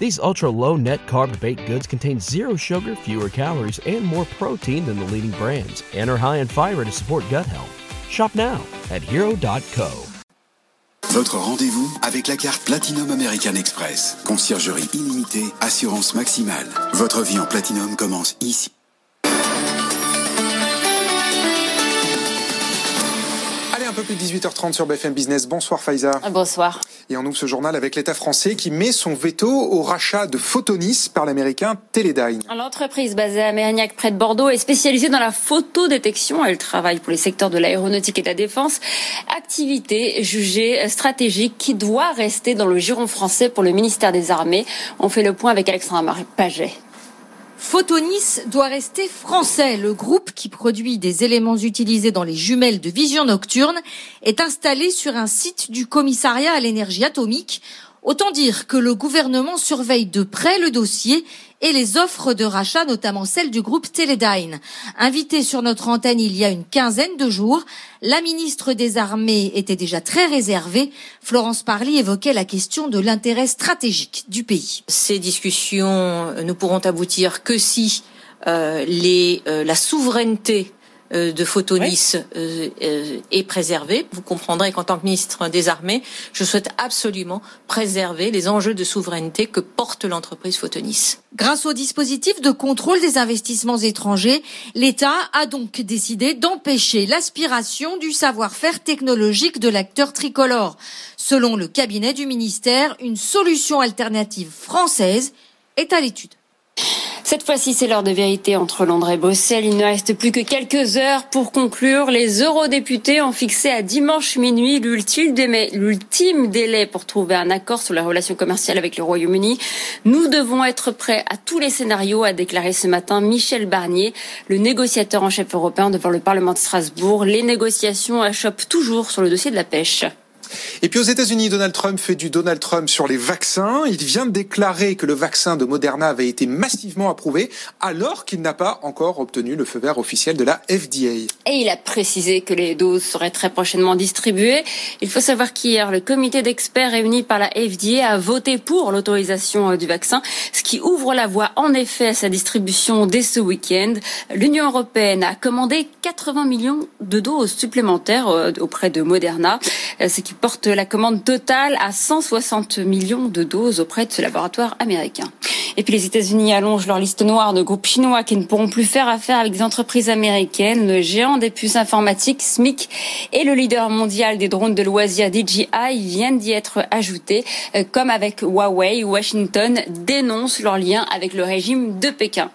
These ultra low net carb baked goods contain zero sugar, fewer calories, and more protein than the leading brands, and are high in fiber to support gut health. Shop now at hero.co. Votre rendez-vous avec la carte Platinum American Express. Conciergerie illimitée, assurance maximale. Votre vie en Platinum commence ici. Peu plus de 18h30 sur BFM Business. Bonsoir Faiza. Bonsoir. Et on ouvre ce journal avec l'État français qui met son veto au rachat de Photonis par l'américain Teledyne. L'entreprise basée à Mérignac près de Bordeaux est spécialisée dans la photodétection. Elle travaille pour les secteurs de l'aéronautique et de la défense. Activité jugée stratégique qui doit rester dans le giron français pour le ministère des Armées. On fait le point avec Alexandra Paget. Photonis doit rester français. Le groupe qui produit des éléments utilisés dans les jumelles de vision nocturne est installé sur un site du commissariat à l'énergie atomique. Autant dire que le gouvernement surveille de près le dossier et les offres de rachat, notamment celles du groupe Teledyne. Invitée sur notre antenne il y a une quinzaine de jours, la ministre des Armées était déjà très réservée. Florence Parly évoquait la question de l'intérêt stratégique du pays. Ces discussions ne pourront aboutir que si euh, euh, la souveraineté de Photonis euh, euh, est préservée. Vous comprendrez qu'en tant que ministre des Armées, je souhaite absolument préserver les enjeux de souveraineté que porte l'entreprise Photonis. Grâce au dispositif de contrôle des investissements étrangers, l'État a donc décidé d'empêcher l'aspiration du savoir-faire technologique de l'acteur tricolore. Selon le cabinet du ministère, une solution alternative française est à l'étude. Cette fois-ci, c'est l'heure de vérité entre Londres et Bruxelles. Il ne reste plus que quelques heures pour conclure. Les eurodéputés ont fixé à dimanche minuit l'ultime délai pour trouver un accord sur la relation commerciale avec le Royaume-Uni. Nous devons être prêts à tous les scénarios, a déclaré ce matin Michel Barnier, le négociateur en chef européen devant le Parlement de Strasbourg. Les négociations achoppent toujours sur le dossier de la pêche. Et puis aux États-Unis, Donald Trump fait du Donald Trump sur les vaccins. Il vient de déclarer que le vaccin de Moderna avait été massivement approuvé, alors qu'il n'a pas encore obtenu le feu vert officiel de la FDA. Et il a précisé que les doses seraient très prochainement distribuées. Il faut savoir qu'hier, le comité d'experts réuni par la FDA a voté pour l'autorisation euh, du vaccin, ce qui ouvre la voie en effet à sa distribution dès ce week-end. L'Union européenne a commandé 80 millions de doses supplémentaires euh, auprès de Moderna, euh, porte la commande totale à 160 millions de doses auprès de ce laboratoire américain. Et puis les États-Unis allongent leur liste noire de groupes chinois qui ne pourront plus faire affaire avec des entreprises américaines. Le géant des puces informatiques, SMIC, et le leader mondial des drones de loisirs DJI viennent d'y être ajoutés. Euh, comme avec Huawei, Washington dénonce leur lien avec le régime de Pékin.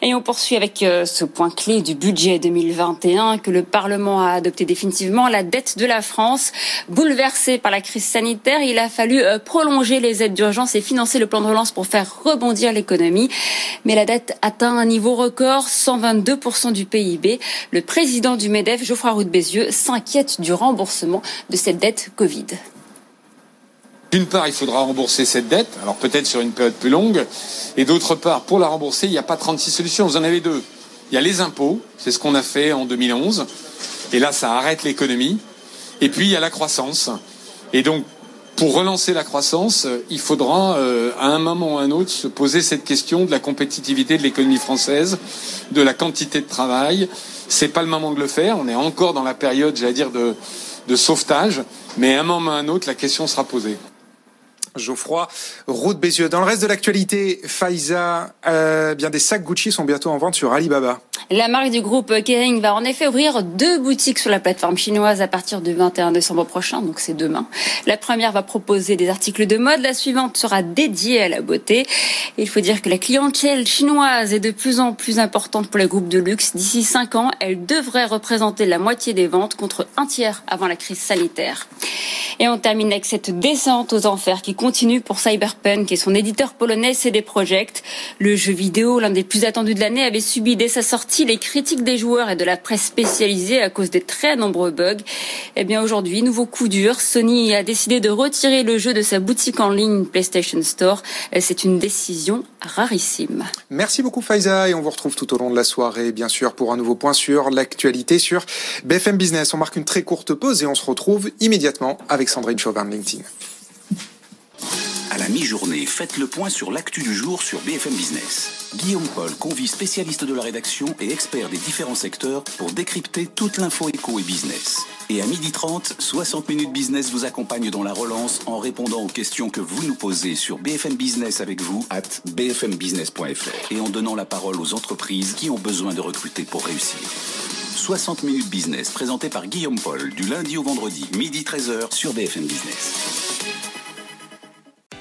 Et on poursuit avec euh, ce point clé du budget 2021 que le Parlement a adopté définitivement. La dette de la France, bouleversée par la crise sanitaire, il a fallu euh, prolonger les aides d'urgence et financer le plan de relance pour faire rebondir l'économie. Mais la dette atteint un niveau record, 122% du PIB. Le président du MEDEF, Geoffroy Roux de Bézieux, s'inquiète du remboursement de cette dette Covid. D'une part, il faudra rembourser cette dette, alors peut-être sur une période plus longue, et d'autre part, pour la rembourser, il n'y a pas 36 solutions, vous en avez deux. Il y a les impôts, c'est ce qu'on a fait en 2011, et là, ça arrête l'économie. Et puis, il y a la croissance. Et donc, pour relancer la croissance, il faudra, euh, à un moment ou à un autre, se poser cette question de la compétitivité de l'économie française, de la quantité de travail. C'est pas le moment de le faire. On est encore dans la période, j'allais dire, de, de sauvetage, mais à un moment ou à un autre, la question sera posée. Geoffroy, route Bézieux. Dans le reste de l'actualité, Faiza, euh, bien des sacs Gucci sont bientôt en vente sur Alibaba. La marque du groupe Kering va en effet ouvrir deux boutiques sur la plateforme chinoise à partir du 21 décembre prochain, donc c'est demain. La première va proposer des articles de mode, la suivante sera dédiée à la beauté. il faut dire que la clientèle chinoise est de plus en plus importante pour les groupes de luxe. D'ici cinq ans, elle devrait représenter la moitié des ventes contre un tiers avant la crise sanitaire. Et on termine avec cette descente aux enfers qui continue pour Cyberpunk et son éditeur polonais CD Projekt. Le jeu vidéo, l'un des plus attendus de l'année, avait subi dès sa sortie les critiques des joueurs et de la presse spécialisée à cause des très nombreux bugs. Eh bien aujourd'hui, nouveau coup dur, Sony a décidé de retirer le jeu de sa boutique en ligne PlayStation Store. C'est une décision rarissime. Merci beaucoup Faiza et on vous retrouve tout au long de la soirée bien sûr pour un nouveau point sur l'actualité sur BFM Business. On marque une très courte pause et on se retrouve immédiatement avec Sandrine Chauvin de LinkedIn. Mi-journée, faites le point sur l'actu du jour sur BFM Business. Guillaume Paul, convie spécialiste de la rédaction et expert des différents secteurs pour décrypter toute l'info éco et business. Et à midi 30, 60 minutes business vous accompagne dans la relance en répondant aux questions que vous nous posez sur BFM Business avec vous at bfmbusiness.fr et en donnant la parole aux entreprises qui ont besoin de recruter pour réussir. 60 minutes business présenté par Guillaume Paul du lundi au vendredi, midi 13h sur BFM Business.